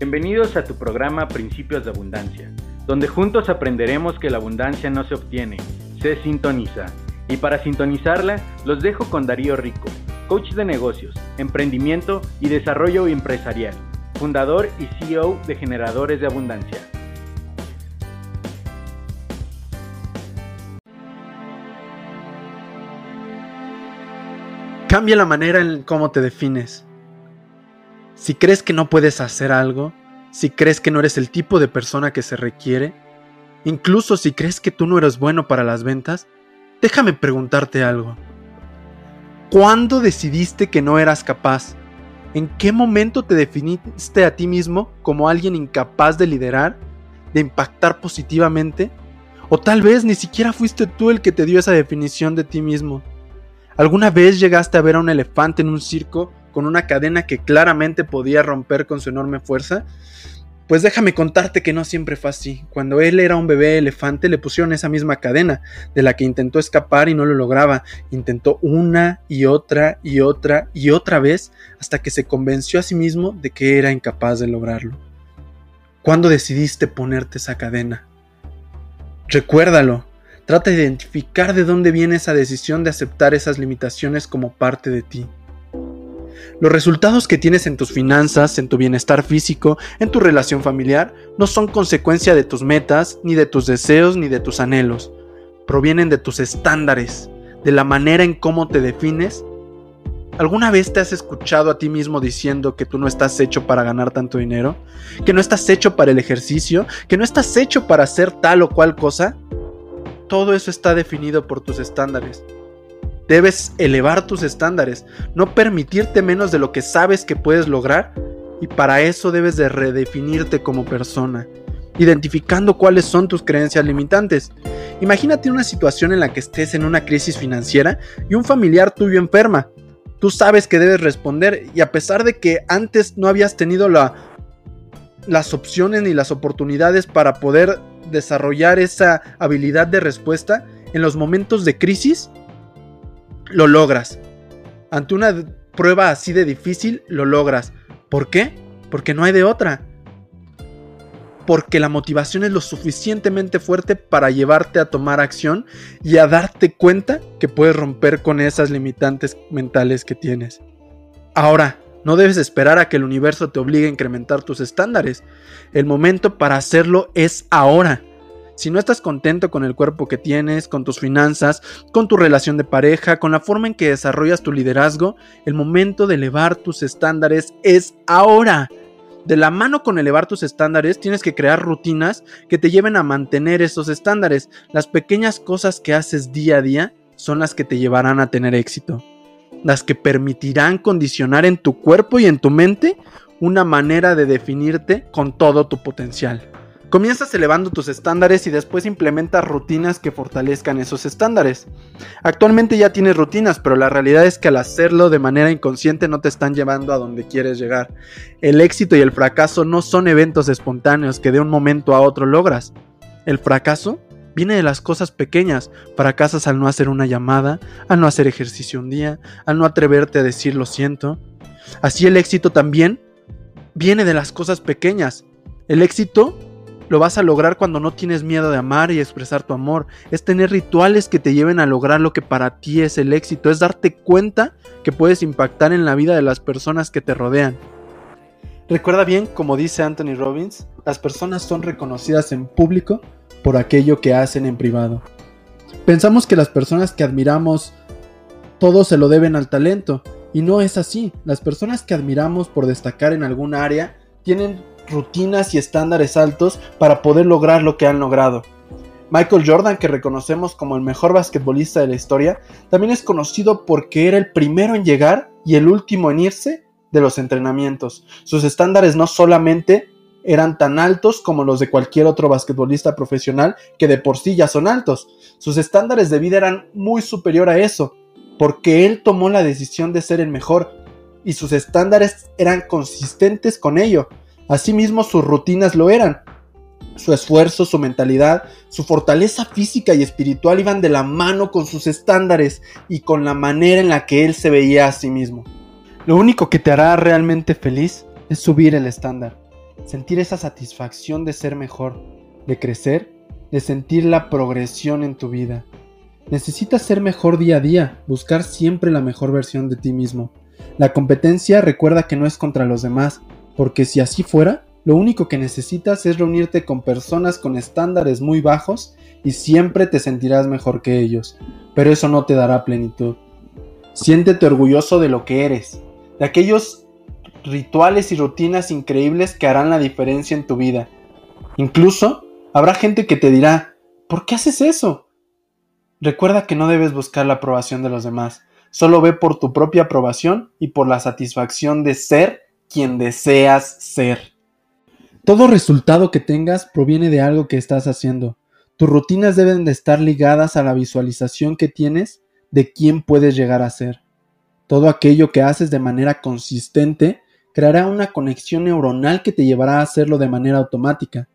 Bienvenidos a tu programa Principios de Abundancia, donde juntos aprenderemos que la abundancia no se obtiene, se sintoniza. Y para sintonizarla, los dejo con Darío Rico, coach de negocios, emprendimiento y desarrollo empresarial, fundador y CEO de Generadores de Abundancia. Cambia la manera en cómo te defines. Si crees que no puedes hacer algo, si crees que no eres el tipo de persona que se requiere, incluso si crees que tú no eres bueno para las ventas, déjame preguntarte algo. ¿Cuándo decidiste que no eras capaz? ¿En qué momento te definiste a ti mismo como alguien incapaz de liderar, de impactar positivamente? O tal vez ni siquiera fuiste tú el que te dio esa definición de ti mismo. ¿Alguna vez llegaste a ver a un elefante en un circo con una cadena que claramente podía romper con su enorme fuerza? Pues déjame contarte que no siempre fue así. Cuando él era un bebé elefante le pusieron esa misma cadena, de la que intentó escapar y no lo lograba. Intentó una y otra y otra y otra vez hasta que se convenció a sí mismo de que era incapaz de lograrlo. ¿Cuándo decidiste ponerte esa cadena? Recuérdalo, Trata de identificar de dónde viene esa decisión de aceptar esas limitaciones como parte de ti. Los resultados que tienes en tus finanzas, en tu bienestar físico, en tu relación familiar, no son consecuencia de tus metas, ni de tus deseos, ni de tus anhelos. Provienen de tus estándares, de la manera en cómo te defines. ¿Alguna vez te has escuchado a ti mismo diciendo que tú no estás hecho para ganar tanto dinero? ¿Que no estás hecho para el ejercicio? ¿Que no estás hecho para hacer tal o cual cosa? todo eso está definido por tus estándares. Debes elevar tus estándares, no permitirte menos de lo que sabes que puedes lograr y para eso debes de redefinirte como persona, identificando cuáles son tus creencias limitantes. Imagínate una situación en la que estés en una crisis financiera y un familiar tuyo enferma. Tú sabes que debes responder y a pesar de que antes no habías tenido la, las opciones ni las oportunidades para poder desarrollar esa habilidad de respuesta en los momentos de crisis, lo logras. Ante una prueba así de difícil, lo logras. ¿Por qué? Porque no hay de otra. Porque la motivación es lo suficientemente fuerte para llevarte a tomar acción y a darte cuenta que puedes romper con esas limitantes mentales que tienes. Ahora, no debes esperar a que el universo te obligue a incrementar tus estándares. El momento para hacerlo es ahora. Si no estás contento con el cuerpo que tienes, con tus finanzas, con tu relación de pareja, con la forma en que desarrollas tu liderazgo, el momento de elevar tus estándares es ahora. De la mano con elevar tus estándares, tienes que crear rutinas que te lleven a mantener esos estándares. Las pequeñas cosas que haces día a día son las que te llevarán a tener éxito las que permitirán condicionar en tu cuerpo y en tu mente una manera de definirte con todo tu potencial. Comienzas elevando tus estándares y después implementas rutinas que fortalezcan esos estándares. Actualmente ya tienes rutinas, pero la realidad es que al hacerlo de manera inconsciente no te están llevando a donde quieres llegar. El éxito y el fracaso no son eventos espontáneos que de un momento a otro logras. El fracaso Viene de las cosas pequeñas. Fracasas al no hacer una llamada, al no hacer ejercicio un día, al no atreverte a decir lo siento. Así el éxito también viene de las cosas pequeñas. El éxito lo vas a lograr cuando no tienes miedo de amar y expresar tu amor. Es tener rituales que te lleven a lograr lo que para ti es el éxito. Es darte cuenta que puedes impactar en la vida de las personas que te rodean. Recuerda bien, como dice Anthony Robbins, las personas son reconocidas en público por aquello que hacen en privado. Pensamos que las personas que admiramos todo se lo deben al talento, y no es así. Las personas que admiramos por destacar en algún área tienen rutinas y estándares altos para poder lograr lo que han logrado. Michael Jordan, que reconocemos como el mejor basquetbolista de la historia, también es conocido porque era el primero en llegar y el último en irse de los entrenamientos. Sus estándares no solamente eran tan altos como los de cualquier otro basquetbolista profesional que de por sí ya son altos. Sus estándares de vida eran muy superior a eso, porque él tomó la decisión de ser el mejor y sus estándares eran consistentes con ello. Asimismo sus rutinas lo eran. Su esfuerzo, su mentalidad, su fortaleza física y espiritual iban de la mano con sus estándares y con la manera en la que él se veía a sí mismo. Lo único que te hará realmente feliz es subir el estándar sentir esa satisfacción de ser mejor, de crecer, de sentir la progresión en tu vida. Necesitas ser mejor día a día, buscar siempre la mejor versión de ti mismo. La competencia recuerda que no es contra los demás, porque si así fuera, lo único que necesitas es reunirte con personas con estándares muy bajos y siempre te sentirás mejor que ellos, pero eso no te dará plenitud. Siéntete orgulloso de lo que eres, de aquellos rituales y rutinas increíbles que harán la diferencia en tu vida. Incluso habrá gente que te dirá, ¿por qué haces eso? Recuerda que no debes buscar la aprobación de los demás, solo ve por tu propia aprobación y por la satisfacción de ser quien deseas ser. Todo resultado que tengas proviene de algo que estás haciendo. Tus rutinas deben de estar ligadas a la visualización que tienes de quién puedes llegar a ser. Todo aquello que haces de manera consistente creará una conexión neuronal que te llevará a hacerlo de manera automática.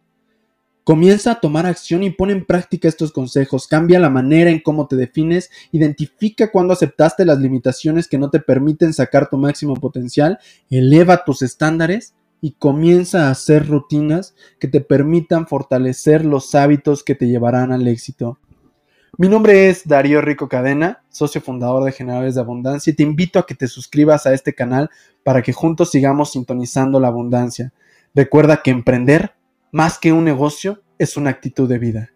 Comienza a tomar acción y pon en práctica estos consejos. Cambia la manera en cómo te defines, identifica cuando aceptaste las limitaciones que no te permiten sacar tu máximo potencial, eleva tus estándares y comienza a hacer rutinas que te permitan fortalecer los hábitos que te llevarán al éxito. Mi nombre es Darío Rico Cadena, socio fundador de Generadores de Abundancia, y te invito a que te suscribas a este canal para que juntos sigamos sintonizando la abundancia. Recuerda que emprender, más que un negocio, es una actitud de vida.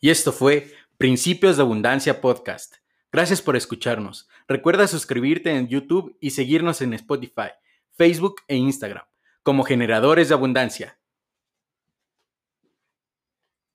Y esto fue Principios de Abundancia Podcast. Gracias por escucharnos. Recuerda suscribirte en YouTube y seguirnos en Spotify, Facebook e Instagram como generadores de abundancia.